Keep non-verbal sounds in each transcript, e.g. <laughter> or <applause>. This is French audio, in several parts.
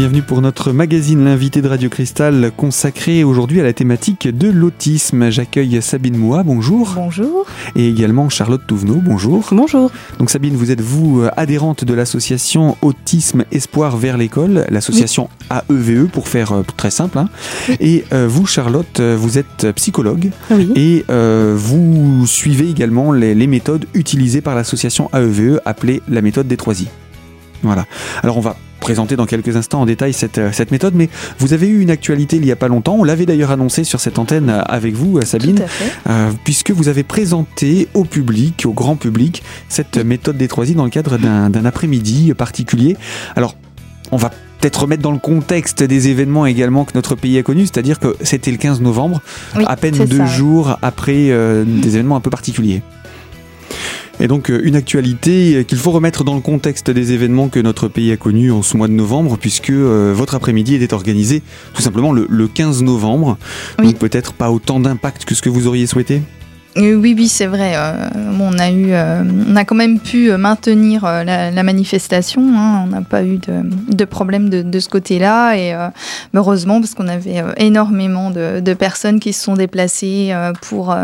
bienvenue pour notre magazine L'invité de Radio Cristal consacré aujourd'hui à la thématique de l'autisme. J'accueille Sabine Moua, bonjour. Bonjour. Et également Charlotte Touvenot, bonjour. Bonjour. Donc Sabine, vous êtes vous euh, adhérente de l'association Autisme Espoir vers l'école, l'association AEVE pour faire euh, très simple. Hein. Et euh, vous Charlotte, vous êtes psychologue oui. et vous suivez également les, les méthodes utilisées par l'association AEVE appelée la méthode des trois I. Voilà. Alors on va présenter dans quelques instants en détail cette, euh, cette méthode, mais vous avez eu une actualité il n'y a pas longtemps, on l'avait d'ailleurs annoncé sur cette antenne euh, avec vous, euh, Sabine, puisque vous avez présenté au public, au grand public, cette méthode des 3 dans le cadre d'un après-midi particulier. Alors, on va peut-être remettre dans le contexte des événements également que notre pays a connus, c'est-à-dire que c'était le 15 novembre, à peine deux jours après des événements un peu particuliers. Et donc euh, une actualité qu'il faut remettre dans le contexte des événements que notre pays a connus en ce mois de novembre, puisque euh, votre après-midi était organisé tout simplement le, 15 novembre. Donc peut-être pas autant d'impact que ce que vous auriez souhaité euh, oui, oui, c'est vrai. on a eu, on a quand même pu maintenir la, manifestation. Hein. On n'a pas eu de, problème de, ce côté-là, et heureusement parce qu'on avait énormément de, personnes qui se sont déplacées pour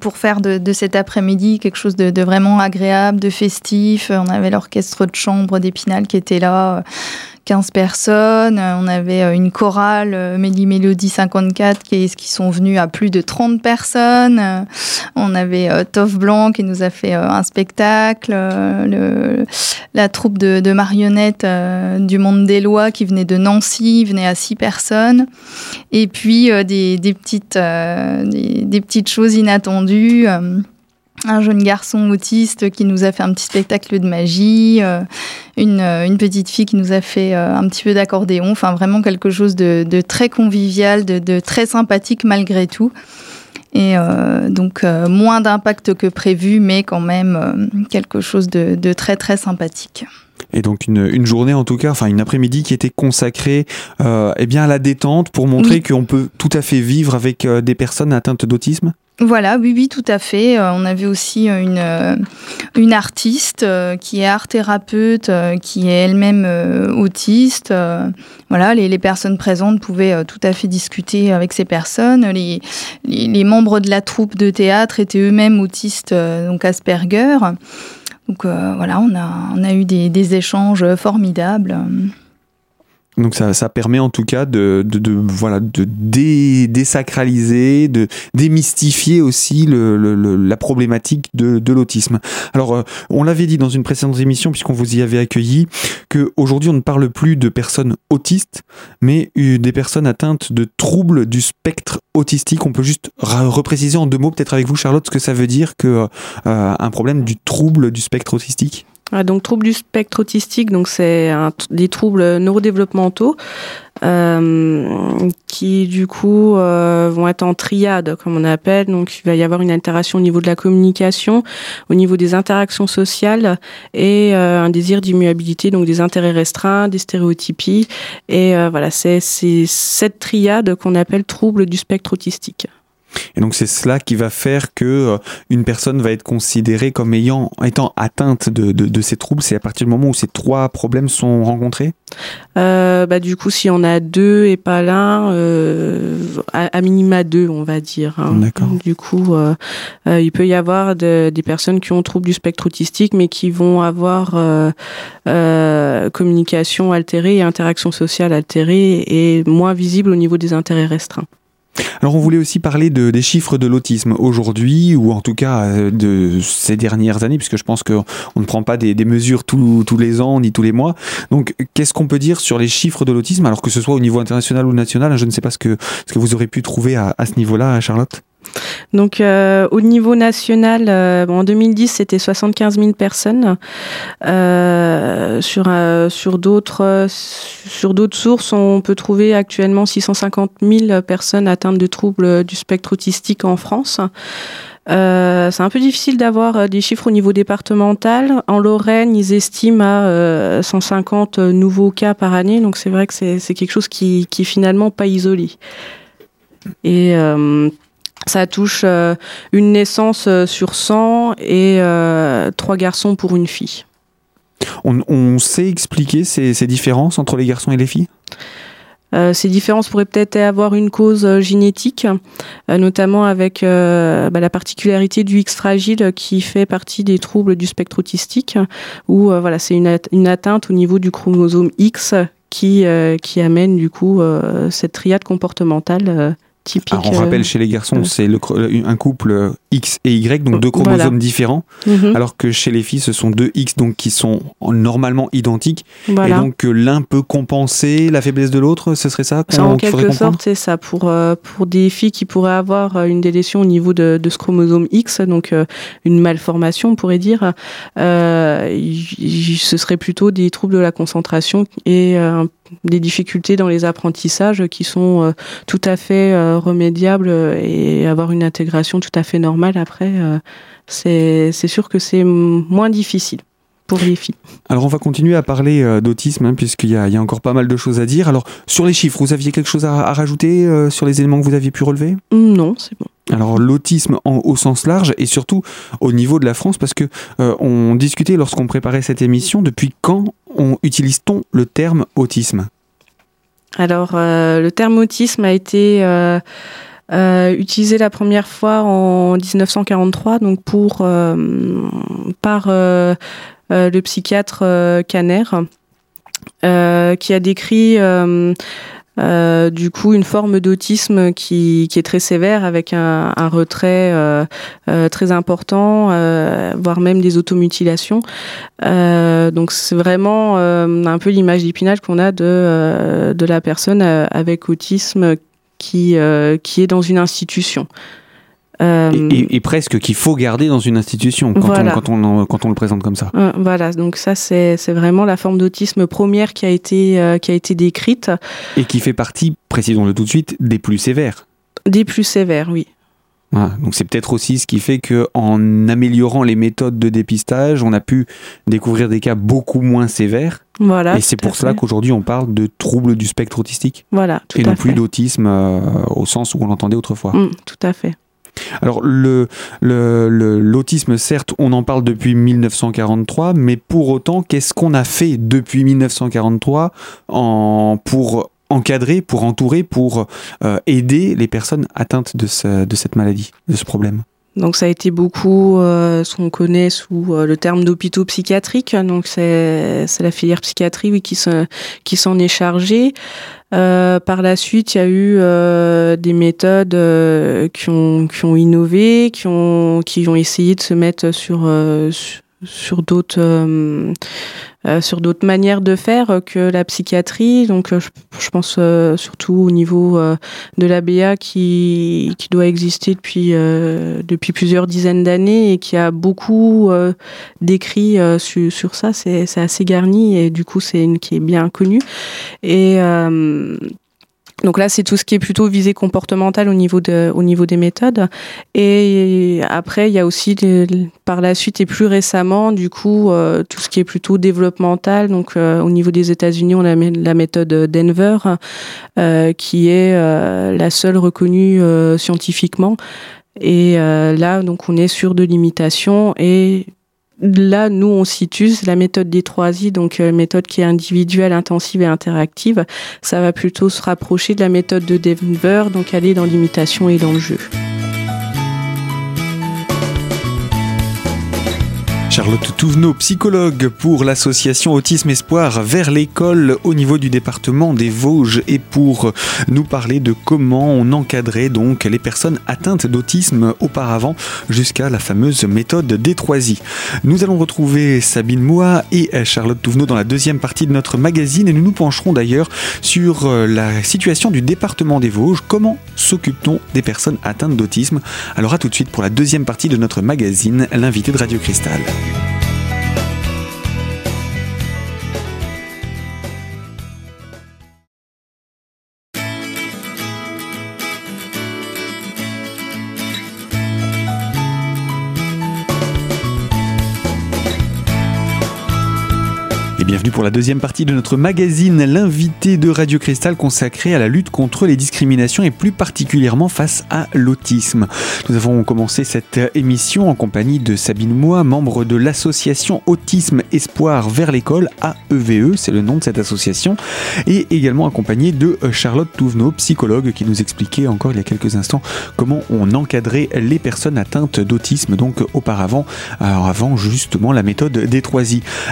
pour faire de, cet après-midi quelque chose de, vraiment agréable, de festif. On avait l'orchestre de chambre d'Épinal qui était là, 15 personnes. On avait euh, une chorale, euh, Méli Mélodie 54, qui, qui sont venus à plus de 30 personnes. On avait euh, Toff Blanc qui nous a fait un spectacle. Le, la troupe de, marionnettes du Monde des Lois qui venait de Nancy, venait à 6 personnes. Et puis des, des, petites, des, des, petites choses inattendues un jeune garçon autiste qui nous a fait un petit spectacle de magie, euh, euh, une, petite fille qui nous a fait euh, un petit peu d'accordéon, enfin vraiment quelque chose de, très convivial, de, très sympathique malgré tout. Et donc moins d'impact que prévu, mais quand même quelque chose de, très très sympathique. Et donc une, journée en tout cas, enfin une après-midi qui était consacrée eh bien à la détente pour montrer qu'on peut tout à fait vivre avec des personnes atteintes d'autisme? Voilà, oui, oui, tout à fait. Euh, on avait aussi euh, une, euh, une artiste qui est art thérapeute, qui est elle-même autiste. Voilà, les, personnes présentes pouvaient tout à fait discuter avec ces personnes. Les, les, membres de la troupe de théâtre étaient eux-mêmes autistes, donc Asperger. Donc voilà, on a, on a eu des, des échanges formidables. Donc ça, ça, permet en tout cas de, de, voilà de dé, désacraliser, de démystifier aussi le, la problématique de, de l'autisme. Alors euh, on l'avait dit dans une précédente émission puisqu'on vous y avait accueilli que aujourd'hui on ne parle plus de personnes autistes, mais des personnes atteintes de troubles du spectre autistique. On peut juste repréciser en deux mots peut-être avec vous Charlotte ce que ça veut dire que euh, un problème du trouble du spectre autistique? Ah, donc troubles du spectre autistique, donc c'est des troubles neurodéveloppementaux euh, qui du coup euh, vont être en triade comme on appelle. Donc il va y avoir une altération au niveau de la communication, au niveau des interactions sociales et euh, un désir d'immuabilité, donc des intérêts restreints, des stéréotypies. Et euh, voilà, c'est cette triade qu'on appelle troubles du spectre autistique. Et donc c'est cela qui va faire que euh, une personne va être considérée comme ayant étant atteinte de, de, de ces troubles. C'est à partir du moment où ces trois problèmes sont rencontrés? Euh, bah, du coup, si on a deux et pas l'un, euh, à, minima deux, on va dire. Hein. D'accord. Du coup, euh, euh, il peut y avoir de, des personnes qui ont trouble du spectre autistique, mais qui vont avoir euh, communication altérée et interaction sociale altérée et moins visible au niveau des intérêts restreints. Alors on voulait aussi parler de, des chiffres de l'autisme aujourd'hui, ou en tout cas euh, de ces dernières années, puisque je pense qu'on ne prend pas des, mesures tous, les ans ni tous les mois. Donc qu'est-ce qu'on peut dire sur les chiffres de l'autisme, alors que ce soit au niveau international ou national Je ne sais pas ce que, ce que vous aurez pu trouver à, à ce niveau-là, Charlotte donc euh, au niveau national, euh, en 2010 c'était 75 000 personnes. Euh, sur sur d'autres sur d'autres sources, on peut trouver actuellement 650 000 personnes atteintes de troubles du spectre autistique en France. c'est un peu difficile d'avoir des chiffres au niveau départemental. En Lorraine, ils estiment à 150 nouveaux cas par année, donc c'est vrai que c'est quelque chose qui, qui finalement pas isolé. Et ça touche euh, une naissance euh, sur 100 et euh, trois garçons pour une fille. On, sait expliquer ces, différences entre les garçons et les filles? Euh, ces différences pourraient peut-être avoir une cause euh, génétique, euh, notamment avec bah, la particularité du X fragile qui fait partie des troubles du spectre autistique, où voilà, c'est une, une, atteinte au niveau du chromosome X qui, qui amène du coup cette triade comportementale typique. Alors on rappelle chez les garçons, c'est un couple X et Y, donc deux chromosomes différents, mhm. alors que chez les filles, ce sont deux X donc qui sont normalement identiques, et donc l'un peut compenser la faiblesse de l'autre, ce serait ça En quelque sorte, c'est ça. Pour, euh, pour des filles qui pourraient avoir euh, une délétion au niveau de, ce chromosome X, donc euh, une malformation, on pourrait dire, ce serait plutôt des troubles de la concentration et des difficultés dans les apprentissages qui sont tout à fait remédiables et avoir une intégration tout à fait normale après, euh, c'est sûr que c'est moins difficile pour les filles. Alors on va continuer à parler euh, d'autisme hein, puisqu'il y, a encore pas mal de choses à dire. Alors sur les chiffres, vous aviez quelque chose à, rajouter euh, sur les éléments que vous aviez pu relever? Non, c'est bon. Alors l'autisme au sens large et surtout au niveau de la France parce que on discutait lorsqu'on préparait cette émission depuis quand on utilise-t-on le terme autisme? Alors le terme autisme a été euh, utilisé la première fois en 1943, donc pour euh, par euh, le psychiatre Kanner, qui a décrit du coup une forme d'autisme qui, est très sévère avec un, retrait très important, voire même des automutilations. donc c'est vraiment un peu l'image d'épinal qu'on a de, la personne avec autisme qui, euh, qui est dans une institution. Euh, et, presque qu'il faut garder dans une institution quand, on, quand, on, quand on le présente comme ça. Euh, voilà, donc ça c'est vraiment la forme d'autisme première qui a, été, qui a été décrite. Et qui fait partie, précisons-le tout de suite, des plus sévères. Des plus sévères, oui. donc c'est peut-être aussi ce qui fait que en améliorant les méthodes de dépistage, on a pu découvrir des cas beaucoup moins sévères voilà, et c'est pour cela qu'aujourd'hui on parle de troubles du spectre autistique. Voilà, et non plus d'autisme euh, au sens où on l'entendait autrefois. Mm, tout à fait. Alors l'autisme, certes, on en parle depuis 1943, mais pour autant, qu'est-ce qu'on a fait depuis 1943 en, pour encadrer, pour entourer, pour euh, aider les personnes atteintes de, cette maladie, de ce problème? Donc ça a été beaucoup euh, ce qu'on connaît sous euh, le terme d'hôpitaux psychiatriques. Donc c'est la filière psychiatrie qui s'en est chargée. Euh, par la suite, il y a eu euh, des méthodes euh, qui ont qui ont innové, qui ont qui ont essayé de se mettre sur sur d'autres euh, euh, sur d'autres manières de faire que la psychiatrie. Donc, euh, je, pense surtout au niveau de l'ABA qui, qui doit exister depuis, depuis plusieurs dizaines d'années et qui a beaucoup d'écrits sur, sur ça. C'est assez garni et du coup, c'est une qui est bien connue. Et donc là, c'est tout ce qui est plutôt visé comportemental au niveau au niveau des méthodes. Et après, il y a aussi par la suite et plus récemment, du coup, euh, tout ce qui est plutôt développemental. Donc euh, au niveau des États-Unis, on a la méthode Denver, euh, qui est la seule reconnue scientifiquement. Et là, donc, on est sur de l'imitation et Là, nous, on situe la méthode des 3 I, donc euh, méthode qui est individuelle, intensive et interactive. Ça va plutôt se rapprocher de la méthode de Denver, donc aller dans l'imitation et dans le jeu. Charlotte Touvenot, psychologue pour l'association Autisme Espoir vers l'école au niveau du département des Vosges et pour nous parler de comment on encadrait donc les personnes atteintes d'autisme auparavant jusqu'à la fameuse méthode des 3 Nous allons retrouver Sabine Moua et Charlotte Touvenot dans la deuxième partie de notre magazine et nous nous pencherons d'ailleurs sur la situation du département des Vosges. Comment s'occupe-t-on des personnes atteintes d'autisme? Alors à tout de suite pour la deuxième partie de notre magazine, l'invité de Radio Cristal. Bienvenue pour la deuxième partie de notre magazine, l'invité de Radio Cristal consacré à la lutte contre les discriminations et plus particulièrement face à l'autisme. Nous avons commencé cette émission en compagnie de Sabine Moix, membre de l'association Autisme Espoir vers l'école, AEVE, c'est le nom de cette association, et également accompagné de Charlotte Touvenot, psychologue, qui nous expliquait encore il y a quelques instants comment on encadrait les personnes atteintes d'autisme, donc auparavant, alors avant justement la méthode des 3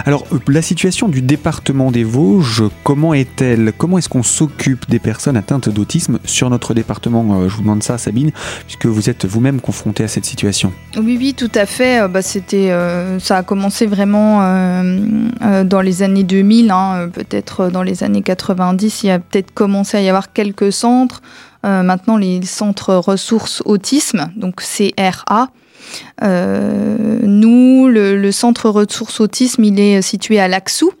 Alors la situation du département des Vosges, comment est-elle? Comment est-ce qu'on s'occupe des personnes atteintes d'autisme sur notre département? Euh, Je vous demande ça, Sabine, puisque vous êtes vous-même confrontée à cette situation. Oui, oui, tout à fait. Euh, bah, c'était, euh, ça a commencé vraiment dans les années 2000, hein, peut-être dans les années 90. Il y a peut-être commencé à y avoir quelques centres. maintenant, les centres ressources autisme, donc CRA. Nous, le, centre ressources autisme, il est situé à Laxou.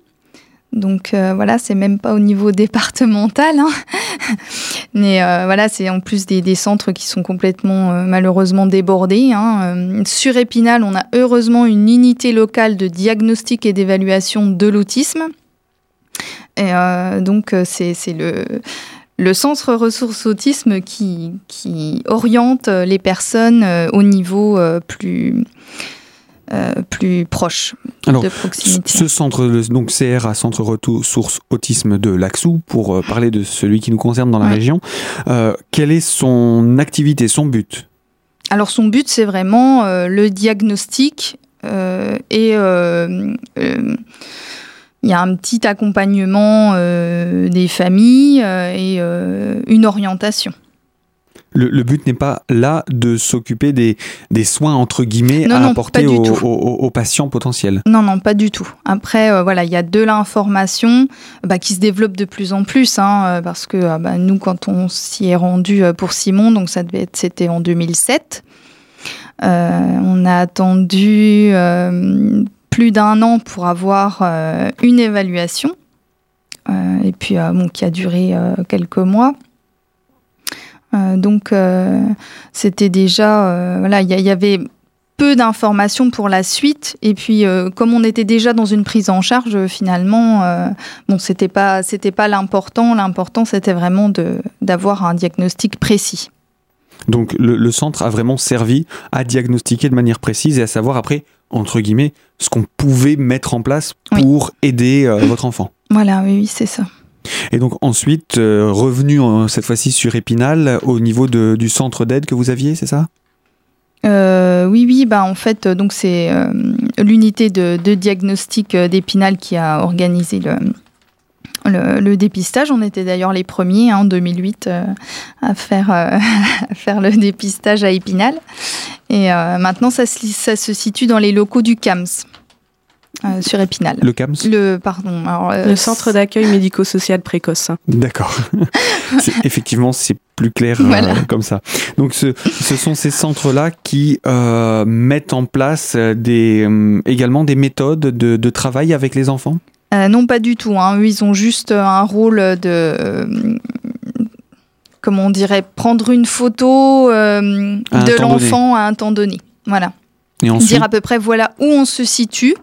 Donc euh, voilà, c'est même pas au niveau <laughs> départemental. Hein. Mais euh, voilà, c'est en plus des, centres qui sont complètement malheureusement débordés. Hein. sur Épinal, on a heureusement une unité locale de diagnostic et d'évaluation de l'autisme. Et donc c'est le centre ressources autisme qui, oriente les personnes euh, au niveau euh, plus, euh, plus proche de proximité. Ce centre, donc CRA, Centre Ressources Autisme de Laxou, pour parler de celui qui nous concerne dans la région, quelle est son activité, son but? Alors son but, c'est vraiment le diagnostic et il y a un petit accompagnement euh, des familles euh, et euh, une orientation. Le, but n'est pas là de s'occuper des, des, soins entre guillemets à apporter aux, patients potentiels. Non, non, pas du tout. Après, voilà, il y a de l'information bah, qui se développe de plus en plus, hein, parce que bah, nous, quand on s'y est rendu pour Simon, donc ça devait être, c'était en 2007. on a attendu plus d'un an pour avoir euh, une évaluation, euh, et puis euh, bon, qui a duré quelques mois. Donc c'était déjà, voilà, il y, avait peu d'informations pour la suite. Et puis, comme on était déjà dans une prise en charge, finalement, bon, c'était pas, c'était pas l'important. L'important, c'était vraiment de d'avoir un diagnostic précis. Donc, le, le, centre a vraiment servi à diagnostiquer de manière précise et à savoir après entre guillemets, ce qu'on pouvait mettre en place pour aider euh, votre enfant. Voilà, oui, c'est ça. Et donc ensuite, euh, revenu cette fois-ci sur Épinal, au niveau du centre d'aide que vous aviez, c'est ça? Euh, oui, oui, bah en fait, donc c'est l'unité de, diagnostic d'Épinal qui a organisé le, le, dépistage. On était d'ailleurs les premiers hein, en 2008 à faire, <laughs> faire le dépistage à Épinal. Et euh, maintenant, ça, se situe dans les locaux du CAMS. Euh, sur Épinal. Le CAMS Le, pardon. Euh, le Centre d'accueil médico-social précoce. D'accord. <laughs> effectivement, c'est plus clair comme ça. Donc, ce, sont ces centres-là qui mettent en place des, également des méthodes de, travail avec les enfants? Non, pas du tout. Hein. Eux, ils ont juste un rôle de comment on dirait, prendre une photo euh, de l'enfant à un temps donné. Voilà. Et Dire à peu près voilà où on se situe.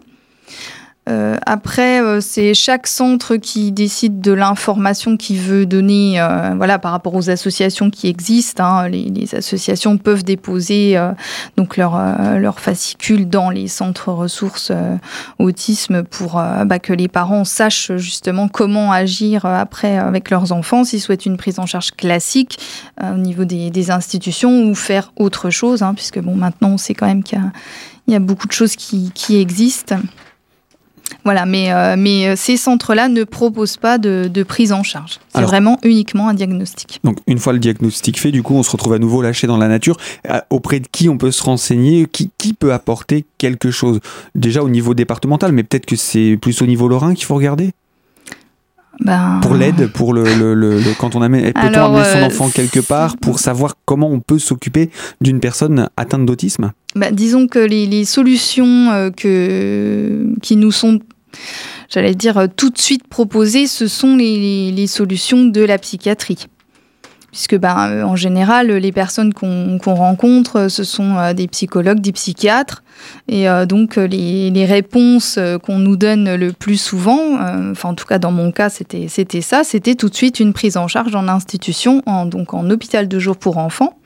Euh, après, euh, c'est chaque centre qui décide de l'information qu'il veut donner, euh, voilà, par rapport aux associations qui existent. Hein. Les, associations peuvent déposer donc leur leur fascicule dans les centres ressources autisme pour bah, que les parents sachent justement comment agir après avec leurs enfants, s'ils souhaitent une prise en charge classique au niveau des, des, institutions ou faire autre chose, hein, puisque bon, maintenant on sait quand même qu'il y, y a, beaucoup de choses qui, qui existent. Voilà, mais, euh, mais euh, ces centres-là ne proposent pas de, prise en charge. C'est vraiment uniquement un diagnostic. Donc, une fois le diagnostic fait, du coup, on se retrouve à nouveau lâché dans la nature. Euh, auprès de qui on peut se renseigner? Qui, qui peut apporter quelque chose? Déjà au niveau départemental, mais peut-être que c'est plus au niveau lorrain qu'il faut regarder? Ben... Pour l'aide, pour le, le, quand on amène, peut-on amener son enfant quelque part pour savoir comment on peut s'occuper d'une personne atteinte d'autisme? Ben, Disons que les, les solutions que, qui nous sont j'allais dire, euh, tout de suite proposées, ce sont les, solutions de la psychiatrie. puisque ben, en général, les personnes qu'on rencontre, ce sont des psychologues, des psychiatres. Et donc, les, les réponses qu'on nous donne le plus souvent, enfin en tout cas dans mon cas, c'était ça, c'était tout de suite une prise en charge en institution, en, donc en hôpital de jour pour enfants.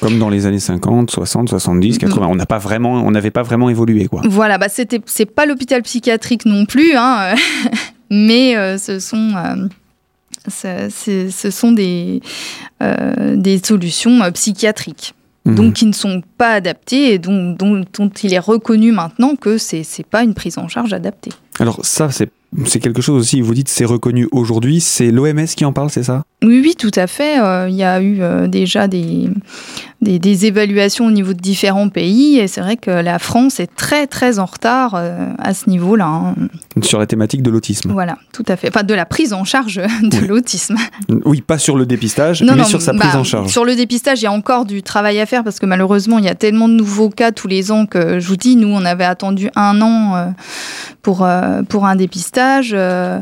Comme dans les années 50, 60, 70, 80. On n'a pas vraiment, on n'avait pas vraiment évolué, quoi. Voilà, bah c'était, c'est pas l'hôpital psychiatrique non plus, hein, <laughs> mais euh, ce sont, euh, ce sont des, euh, des solutions psychiatriques. Mhm. Donc, qui ne sont pas adaptées et dont, dont, dont il est reconnu maintenant que c'est n'est pas une prise en charge adaptée. Alors ça, c'est c'est quelque chose aussi, vous dites c'est reconnu aujourd'hui, c'est l'OMS qui en parle, c'est ça? Oui, oui, tout à fait. Euh, il y a eu euh, déjà des, des, évaluations au niveau de différents pays et c'est vrai que la France est très très en retard euh, à ce niveau-là. Hein. Sur la thématique de l'autisme. Voilà, tout à fait. Enfin, de la prise en charge de l'autisme. Oui, pas sur le dépistage, mais sur sa prise bah, en charge. Sur le dépistage, il y a encore du travail à faire parce que malheureusement, il y a tellement de nouveaux cas tous les ans que je vous dis, nous, on avait attendu un an pour, pour un dépistage euh,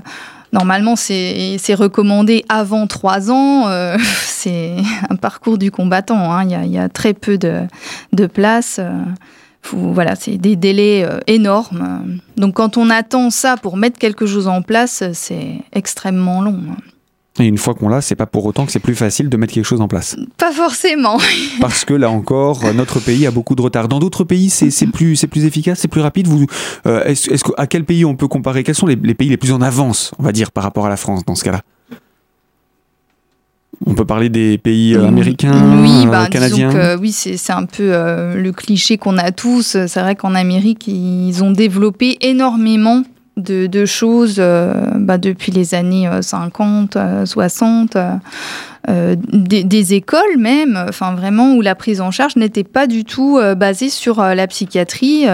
normalement, c'est recommandé avant trois ans. Euh, <laughs> c'est un parcours du combattant. Hein. Il, y a, très peu de, de place. Euh, voilà, c'est des délais énormes. Donc, quand on attend ça pour mettre quelque chose en place, c'est extrêmement long. Et une fois qu'on l'a, c'est pas pour autant que c'est plus facile de mettre quelque chose en place. Pas forcément. <laughs> Parce que là encore, notre pays a beaucoup de retard. Dans d'autres pays, c'est plus, plus efficace, c'est plus rapide. Vous, euh, est-ce, est à quel pays on peut comparer? Quels sont les, pays les plus en avance, on va dire, par rapport à la France dans ce cas-là? On peut parler des pays euh, américains, oui, bah, canadiens. oui, c'est un peu euh, le cliché qu'on a tous. C'est vrai qu'en Amérique, ils ont développé énormément de, choses euh, bah, depuis les années 50, euh, 60, euh, des, écoles même, enfin vraiment où la prise en charge n'était pas du tout basée sur la psychiatrie.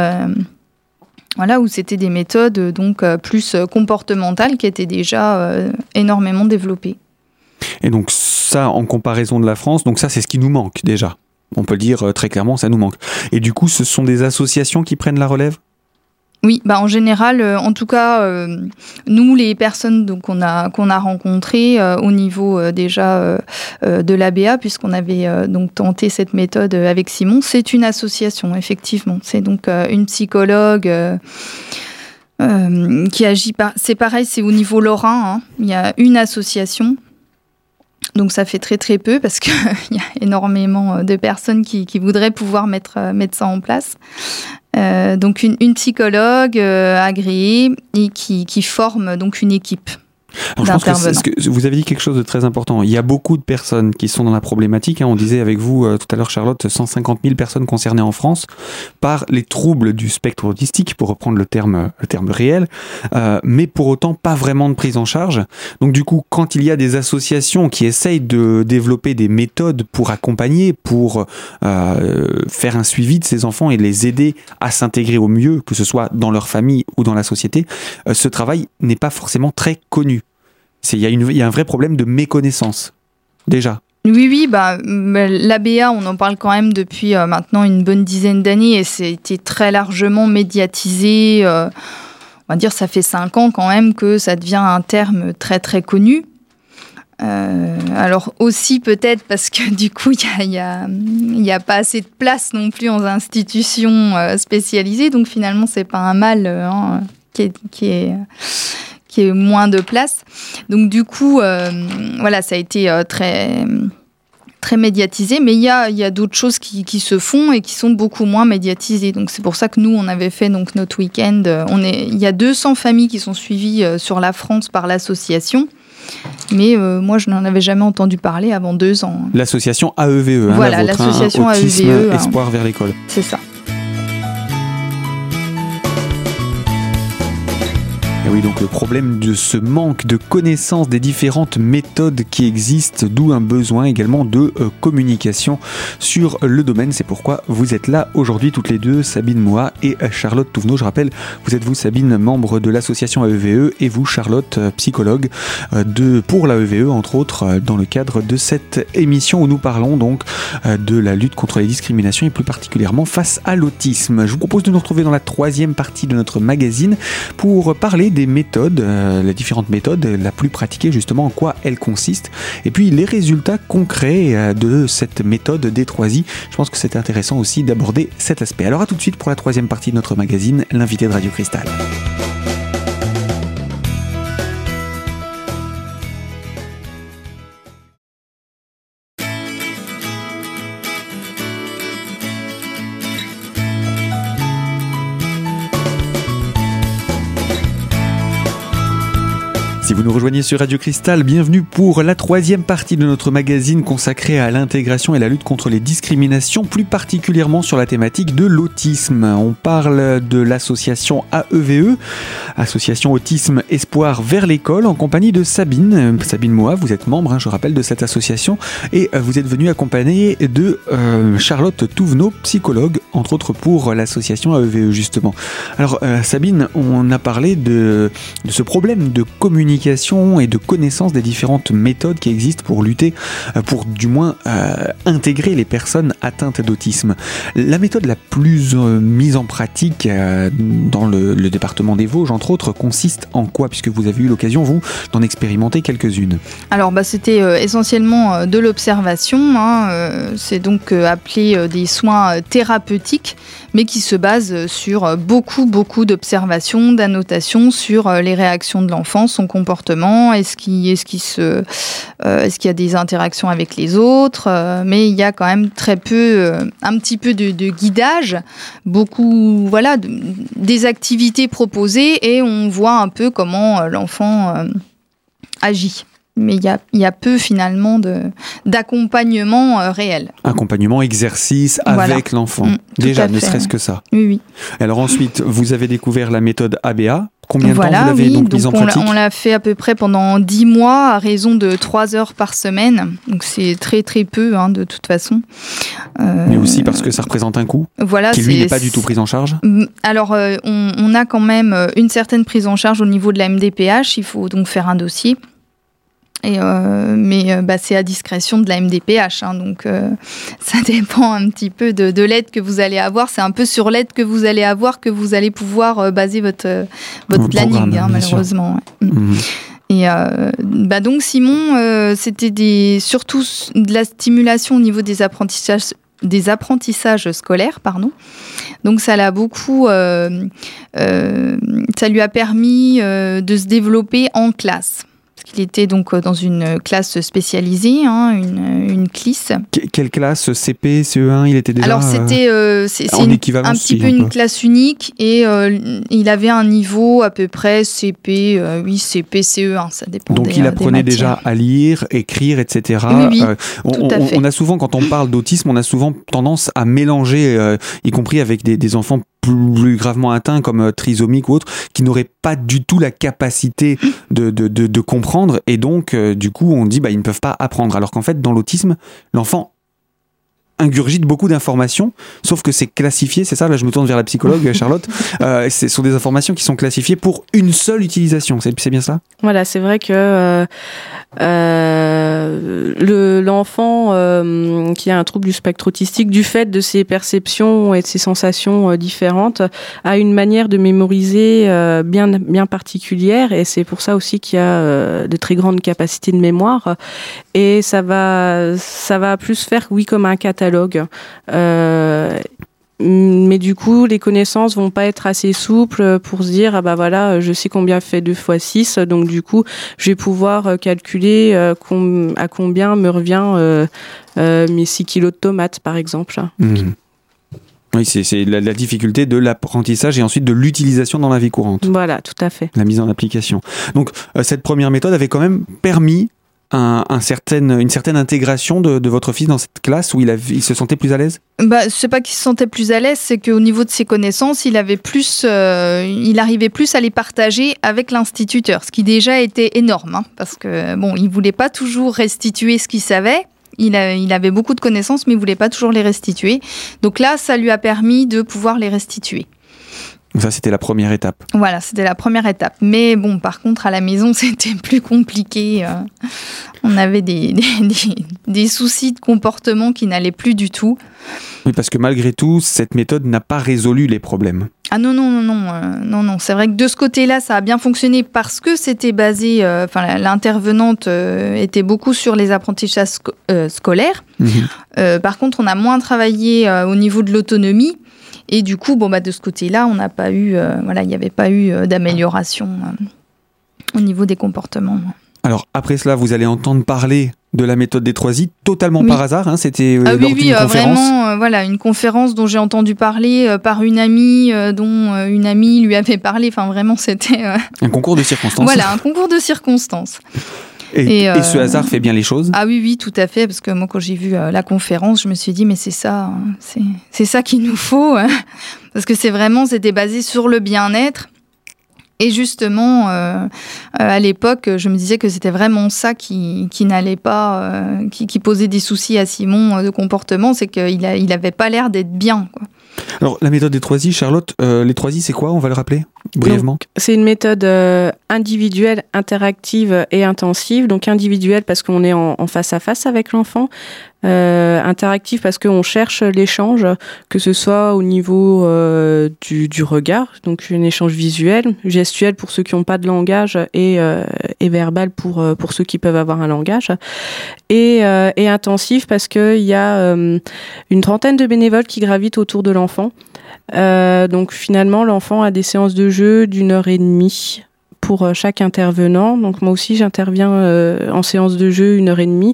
voilà, où c'était des méthodes donc plus comportementales qui étaient déjà énormément développées. Et donc ça, en comparaison de la France, donc ça c'est ce qui nous manque déjà. On peut le dire très clairement, ça nous manque. Et du coup, ce sont des associations qui prennent la relève? Oui, bah en général, euh, en tout cas, euh, nous, les personnes qu'on a, qu'on a rencontrées euh, au niveau déjà de l'ABA, puisqu'on avait donc tenté cette méthode avec Simon, c'est une association, effectivement. C'est donc une psychologue. qui agit pas. C'est pareil, c'est au niveau lorrain. Hein. Il y a une association donc ça fait très très peu parce <laughs> qu'il y a énormément de personnes qui, qui voudraient pouvoir mettre, mettre ça en place. Euh, donc une, psychologue euh, agréée et qui, qui forme donc une équipe que vous avez dit quelque chose de très important. Il y a beaucoup de personnes qui sont dans la problématique. Hein. On disait avec vous euh, tout à l'heure, Charlotte, 150 000 personnes concernées en France par les troubles du spectre autistique, pour reprendre le terme, le terme réel, euh, mais pour autant pas vraiment de prise en charge. Donc du coup, quand il y a des associations qui essayent de développer des méthodes pour accompagner, pour euh, faire un suivi de ces enfants et les aider à s'intégrer au mieux, que ce soit dans leur famille ou dans la société, ce travail n'est pas forcément très connu. Il y, a un vrai problème de méconnaissance, déjà. Oui, oui, bah, l'ABA, on en parle quand même depuis euh, maintenant une bonne dizaine d'années et c'était très largement médiatisé. Euh, on va dire, ça fait cinq ans quand même que ça devient un terme très très connu. Euh, alors aussi peut-être parce que <laughs> du coup, il n'y a, pas assez de place non plus en institutions spécialisées, donc finalement, c'est pas un mal hein. Qui est qui est moins de place. Donc du coup, euh, voilà, ça a été euh, très très médiatisé, mais il y a, y a d'autres choses qui, qui, se font et qui sont beaucoup moins médiatisées. Donc c'est pour ça que nous, on avait fait donc notre week-end. On est, il y a 200 familles qui sont suivies euh, sur la France par l'association. Mais moi, je n'en avais jamais entendu parler avant deux ans. L'association AEVE. Hein, voilà, l'association AEVE. Hein. Espoir vers l'école. C'est ça. Oui, donc le problème de ce manque de connaissance des différentes méthodes qui existent, d'où un besoin également de euh, communication sur le domaine. C'est pourquoi vous êtes là aujourd'hui toutes les deux, Sabine Moa et Charlotte Touvenot. Je rappelle, vous êtes vous Sabine, membre de l'association AEVE e, et vous Charlotte, euh, psychologue euh, de, pour l'AEVE, entre autres, dans le cadre de cette émission où nous parlons donc de la lutte contre les discriminations et plus particulièrement face à l'autisme. Je vous propose de nous retrouver dans la troisième partie de notre magazine pour parler des méthodes, euh, les différentes méthodes, la plus pratiquée justement, en quoi elles consistent, et puis les résultats concrets euh, de cette méthode D3I. Je pense que c'est intéressant aussi d'aborder cet aspect. Alors à tout de suite pour la troisième partie de notre magazine, l'invité de Radio Cristal. Vous nous rejoignez sur Radio Cristal, bienvenue pour la troisième partie de notre magazine consacrée à l'intégration et la lutte contre les discriminations, plus particulièrement sur la thématique de l'autisme. On parle de l'association AEVE, e, Association Autisme Espoir vers l'école, en compagnie de Sabine. Sabine Moa, vous êtes membre, hein, je rappelle, de cette association, et euh, vous êtes venue accompagnée de euh, Charlotte Touvenot, psychologue, entre autres pour l'association AEVE, e, justement. Alors, euh, Sabine, on a parlé de, de ce problème de communication et de connaissance des différentes méthodes qui existent pour lutter, euh, pour du moins euh, intégrer les personnes atteintes d'autisme. La méthode la plus euh, mise en pratique dans le, département des Vosges, entre autres, consiste en quoi? Puisque vous avez eu l'occasion, vous, d'en expérimenter quelques-unes. Alors, bah, c'était essentiellement de l'observation. Hein, C'est donc appelé des soins thérapeutiques, mais qui se basent sur beaucoup, beaucoup d'observations, d'annotations sur les réactions de l'enfant, son comportement est-ce qu'il euh, est-ce y a des interactions avec les autres, euh, mais il y a quand même très peu, euh, un petit peu de, guidage, beaucoup, voilà, des activités proposées et on voit un peu comment l'enfant agit mais il y a, y a, peu finalement d'accompagnement réel. Accompagnement, exercice avec l'enfant. Mm, Déjà, ne serait-ce que ça. Oui, oui. Alors ensuite, vous avez découvert la méthode ABA. Combien de temps vous l'avez donc, mise en pratique On l'a fait à peu près pendant 10 mois à raison de 3 heures par semaine. Donc c'est très très peu hein, de toute façon. Euh, Mais aussi parce que ça représente un coût voilà, qui lui n'est pas du tout pris en charge Alors euh, on, on, a quand même euh, une certaine prise en charge au niveau de la MDPH. Il faut donc faire un dossier. Et euh, mais euh, bah, c'est à discrétion de la MDPH, hein, donc euh, <laughs> ça dépend un petit peu de, de l'aide que vous allez avoir. C'est un peu sur l'aide que vous allez avoir que vous allez pouvoir baser votre, votre planning, hein, malheureusement. Mm. Mhm. Et bah donc Simon, c'était des, surtout de la stimulation au niveau des apprentissages des apprentissages scolaires, pardon. Donc ça l'a beaucoup, ça lui a permis de se développer en classe. Il était donc euh, dans une classe spécialisée, hein, une, une CLIS. quelle classe CP, CE1 Il était déjà Alors c'était euh, c'est un petit peu une classe unique et euh, il avait un niveau à peu près CP, oui CP, CE1, ça dépend. Donc il apprenait déjà à lire, écrire, etc. Oui, on, on, a souvent, quand on parle d'autisme, on a souvent tendance à mélanger, y compris avec des, des enfants plus, gravement atteints comme euh, trisomique ou autre, qui n'auraient pas du tout la capacité de, de, comprendre. Et donc euh, du coup on dit bah ils ne peuvent pas apprendre. Alors qu'en fait dans l'autisme l'enfant ingurgite beaucoup d'informations, sauf que c'est classifié, c'est ça, là je me tourne vers la psychologue <laughs> Charlotte, euh, ce sont des informations qui sont classifiées pour une seule utilisation, c'est bien ça? Voilà, c'est vrai que euh, euh, l'enfant qui a un trouble du spectre autistique, du fait de ses perceptions et de ses sensations différentes, a une manière de mémoriser bien, bien particulière et c'est pour ça aussi qu'il y a de très grandes capacités de mémoire et ça va, ça va plus faire, oui, comme un catalogue. Euh, mais du coup, les connaissances vont pas être assez souples pour se dire ah bah voilà, je sais combien fait 2 fois 6, donc du coup, je vais pouvoir calculer euh, à combien me revient euh, mes 6 kilos de tomates, par exemple. Mmh. Oui, c'est la, la, difficulté de l'apprentissage et ensuite de l'utilisation dans la vie courante. Voilà, tout à fait. La mise en application. Donc, cette première méthode avait quand même permis un une certaine intégration de, votre fils dans cette classe où il, il se sentait plus à l'aise? Bah, sais pas qu'il se sentait plus à l'aise, c'est qu'au niveau de ses connaissances, il avait plus, euh, il arrivait plus à les partager avec l'instituteur, ce qui déjà était énorme, hein, parce que bon, il voulait pas toujours restituer ce qu'il savait. Il, il, avait beaucoup de connaissances, mais il voulait pas toujours les restituer. Donc là, ça lui a permis de pouvoir les restituer. Ça, c'était la première étape. Voilà, c'était la première étape. Mais bon, par contre, à la maison, <laughs> c'était plus compliqué. Euh. on avait <laughs> des, des, soucis de comportement qui n'allaient plus du tout. Oui, parce que malgré tout, cette méthode n'a pas résolu les problèmes. Ah non, non, non, non, euh, non, non. C'est vrai que de ce côté-là, ça a bien fonctionné parce que c'était basé, euh, enfin, l'intervenante était beaucoup sur les apprentissages scolaires. Mhm. par contre, on a moins travaillé au niveau de l'autonomie. Et du coup, bon, bah, de ce côté-là, on n'a pas eu, euh, voilà, il n'y avait pas eu euh, d'amélioration euh, au niveau des comportements. Alors après cela, vous allez entendre parler de la méthode des 3 I totalement par hasard. Hein, C'était ah, oui, oui, vraiment, voilà, une conférence dont j'ai entendu parler par une amie, dont une amie lui avait parlé. Enfin, vraiment, c'était un concours de circonstances. <laughs> Voilà, un concours de circonstances. Et, ce euh, hasard fait bien les choses? Ah oui, oui, tout à fait. Parce que moi, quand j'ai vu euh, la conférence, je me suis dit, mais c'est ça, hein, c'est ça qu'il nous faut. Hein. <laughs> parce que c'est vraiment, c'était basé sur le bien-être. Et justement, euh, à l'époque, je me disais que c'était vraiment ça qui, qui n'allait pas, qui, qui, posait des soucis à Simon de comportement, c'est qu'il n'avait pas l'air d'être bien. Quoi. Alors, la méthode des 3 I, Charlotte, les 3 I, c'est quoi? On va le rappeler? Brièvement C'est une méthode individuelle, interactive et intensive. Donc individuelle parce qu'on est en, face à face avec l'enfant, euh, interactive parce qu'on cherche l'échange, que ce soit au niveau euh, du, regard, donc un échange visuel, gestuel pour ceux qui n'ont pas de langage et, euh, verbal pour, euh, pour ceux qui peuvent avoir un langage, et, euh, et intensif parce qu'il y a une trentaine de bénévoles qui gravitent autour de l'enfant. donc finalement, l'enfant a des séances de jeu d'une heure et demie pour euh, chaque intervenant. Donc moi aussi j'interviens euh, en séance de jeu une heure et demie.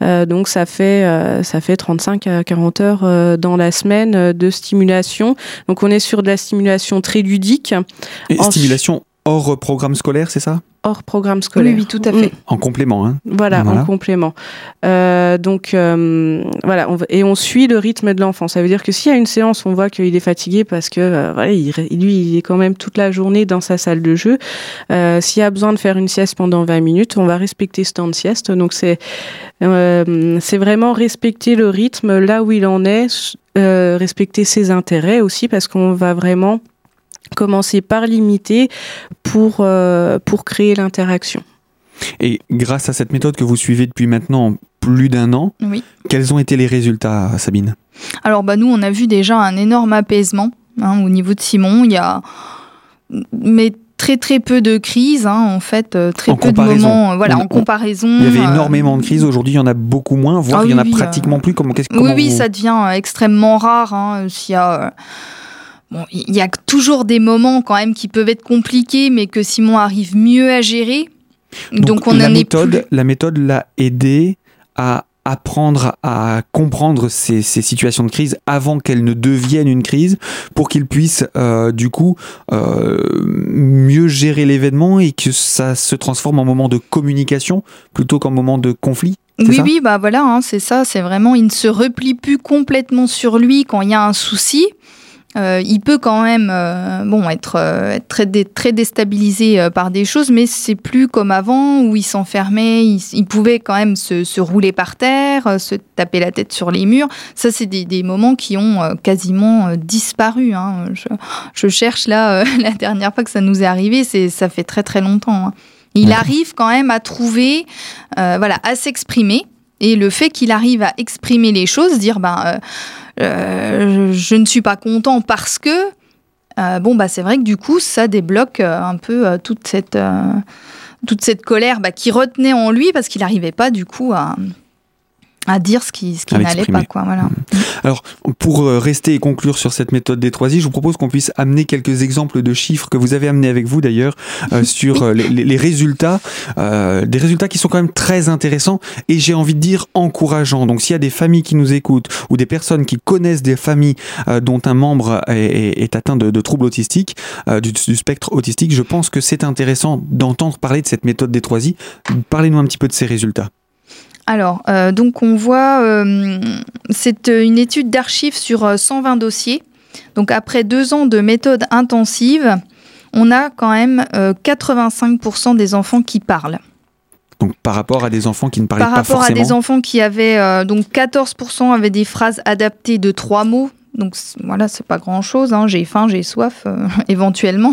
Euh, donc ça fait ça fait 35 à 40 heures dans la semaine de stimulation. Donc on est sur de la stimulation très ludique. Et stimulation hors programme scolaire, c'est ça? Hors programme scolaire. Oui, tout à fait. Mm. En complément. Hein. Voilà, en complément. Euh, donc euh, voilà, et on suit le rythme de l'enfant. Ça veut dire que s'il y a une séance, on voit qu'il est fatigué parce que euh, voilà, il, lui, il est quand même toute la journée dans sa salle de jeu. s'il y a besoin de faire une sieste pendant 20 minutes, on va respecter ce temps de sieste. Donc c'est c'est vraiment respecter le rythme là où il en est, respecter ses intérêts aussi parce qu'on va vraiment commencer par limiter pour, euh, pour créer l'interaction. Et grâce à cette méthode que vous suivez depuis maintenant plus d'un an, oui. quels ont été les résultats, Sabine? Alors, bah, nous, on a vu déjà un énorme apaisement hein, au niveau de Simon. Il y a mais très très peu de crises, hein, en fait, euh, très peu de moments, euh, voilà, en comparaison. Il y avait énormément de crises, aujourd'hui il y en a beaucoup moins, voire ah il y en a pratiquement plus. Comment, oui, oui, ça devient extrêmement rare. Hein, s'il y a il y a toujours des moments quand même qui peuvent être compliqués, mais que Simon arrive mieux à gérer. Donc, on la méthode, la méthode l'a aidé à apprendre à comprendre ces, situations de crise avant qu'elles ne deviennent une crise pour qu'il puisse euh, du coup euh, mieux gérer l'événement et que ça se transforme en moment de communication plutôt qu'en moment de conflit. Oui, oui, bah voilà, hein, c'est ça, c'est vraiment, il ne se replie plus complètement sur lui quand il y a un souci, euh, il peut quand même euh, bon, être, euh, très, très déstabilisé par des choses, mais c'est plus comme avant où il s'enfermait, il, pouvait quand même se, rouler par terre, se taper la tête sur les murs. Ça, c'est des, moments qui ont quasiment disparu. Hein. Je, cherche là, <laughs> la dernière fois que ça nous est arrivé, ça fait très très longtemps. Hein. Il arrive quand même à trouver, voilà, à s'exprimer. Et le fait qu'il arrive à exprimer les choses, dire ben euh, je ne suis pas content parce que, euh, bon, bah, c'est vrai que du coup, ça débloque euh, un peu toute, cette, toute cette colère bah, qui retenait en lui parce qu'il n'arrivait pas du coup à, à dire ce qui, ce qui n'allait pas. Quoi, voilà. Mmh. Alors, pour euh, rester et conclure sur cette méthode des 3 I, je vous propose qu'on puisse amener quelques exemples de chiffres que vous avez amenés avec vous d'ailleurs euh, <laughs> sur euh, les, les, résultats, euh, des résultats qui sont quand même très intéressants et j'ai envie de dire encourageants. Donc, s'il y a des familles qui nous écoutent ou des personnes qui connaissent des familles dont un membre est, est, atteint de, de, troubles autistiques, du, du, spectre autistique, je pense que c'est intéressant d'entendre parler de cette méthode des 3 I. Parlez-nous un petit peu de ces résultats. Alors, euh, donc on voit, euh, c'est une étude d'archives sur 120 euh, dossiers. Donc après deux ans de méthode intensive, on a quand même 85% des enfants qui parlent. Donc par rapport à des enfants qui ne parlaient pas forcément Par rapport à des enfants qui avaient, donc 14% avaient des phrases adaptées de trois mots, Donc voilà, c'est pas grand-chose. Hein. J'ai faim, j'ai soif, euh, <laughs> éventuellement.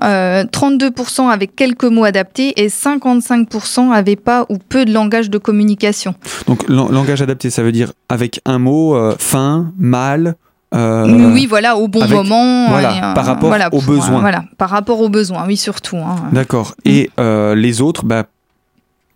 32% avec quelques mots adaptés et 55% avaient pas ou peu de langage de communication. Donc langage adapté, ça veut dire avec un mot, faim, mal, euh, oui, voilà, au bon moment. Voilà, par rapport aux besoins. voilà, par rapport aux besoins, oui, surtout. Hein. D'accord. Et euh, les autres, bah,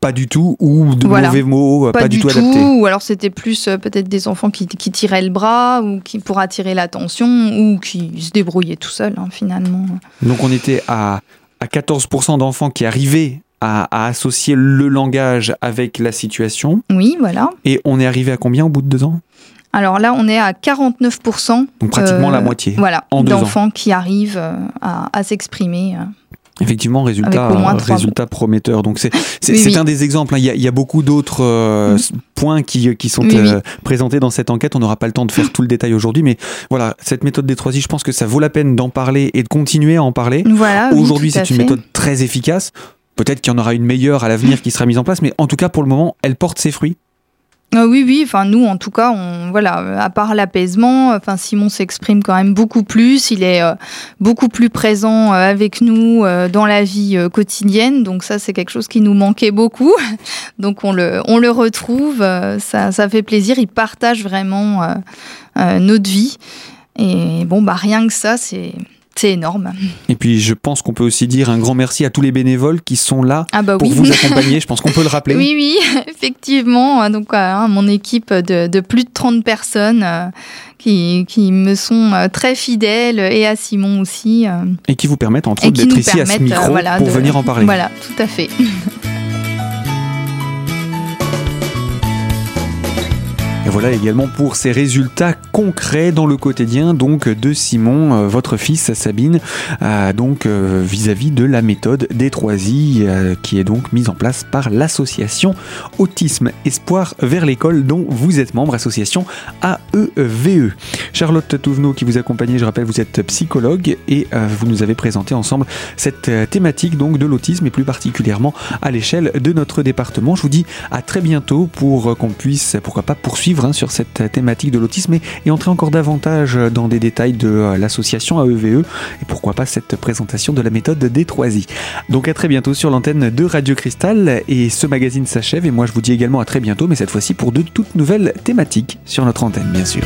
pas du tout, ou de mauvais mots, pas, du tout, adaptés. Ou alors c'était plus euh, peut-être des enfants qui, qui, tiraient le bras, ou qui pour attirer l'attention, ou qui se débrouillaient tout seuls, hein, finalement. Donc on était à, à 14% d'enfants qui arrivaient à, à, associer le langage avec la situation. Oui, voilà. Et on est arrivé à combien au bout de deux ans? Alors là, on est à 49%. Donc pratiquement la euh, moitié. Voilà, d'enfants qui arrivent euh, à, s'exprimer. Euh, Effectivement, résultat, résultat prometteur. Donc c'est un des exemples. Hein. Il, y a, beaucoup d'autres mm. points qui, qui sont présentés dans cette enquête. On n'aura pas le temps de faire <laughs> tout le détail aujourd'hui, mais voilà, cette méthode des 3 I, je pense que ça vaut la peine d'en parler et de continuer à en parler. Voilà, aujourd'hui, c'est une méthode très efficace. Peut-être qu'il y en aura une meilleure à l'avenir qui sera mise en place, mais en tout cas, pour le moment, elle porte ses fruits. Ah oui, oui. Enfin, nous, en tout cas, on, voilà, à part l'apaisement, enfin, Simon s'exprime quand même beaucoup plus. Il est euh, beaucoup plus présent euh, avec nous euh, dans la vie quotidienne. Donc ça, c'est quelque chose qui nous manquait beaucoup. <laughs> Donc on le, on le retrouve. ça, ça fait plaisir. Il partage vraiment notre vie. Et bon, bah rien que ça, c'est c'est énorme. Et puis je pense qu'on peut aussi dire un grand merci à tous les bénévoles qui sont là ah bah pour vous <laughs> accompagner. Je pense qu'on peut le rappeler. Oui, oui, <laughs> effectivement. Donc hein, mon équipe de, plus de 30 personnes euh, qui, qui, me sont euh, très fidèles et à Simon aussi. Euh. Et qui vous permettent entre autres d'être ici à ce micro pour venir en parler. Voilà, tout à fait. <laughs> voilà également pour ces résultats concrets dans le quotidien donc de Simon, euh, votre fils Sabine, euh, donc euh, vis-à-vis de la méthode des 3 I qui est donc mise en place par l'association Autisme Espoir vers l'école dont vous êtes membre, association AEVE. E. Charlotte Touvenot qui vous accompagne, je rappelle, vous êtes psychologue et vous nous avez présenté ensemble cette thématique donc de l'autisme et plus particulièrement à l'échelle de notre département. Je vous dis à très bientôt pour qu'on puisse, pourquoi pas, poursuivre Hein, sur cette thématique de l'autisme et, entrer encore davantage dans des détails de euh, l'association AEVE e et pourquoi pas cette présentation de la méthode des 3I. Donc à très bientôt sur l'antenne de Radio Cristal et ce magazine s'achève et moi je vous dis également à très bientôt mais cette fois-ci pour de toutes nouvelles thématiques sur notre antenne bien sûr.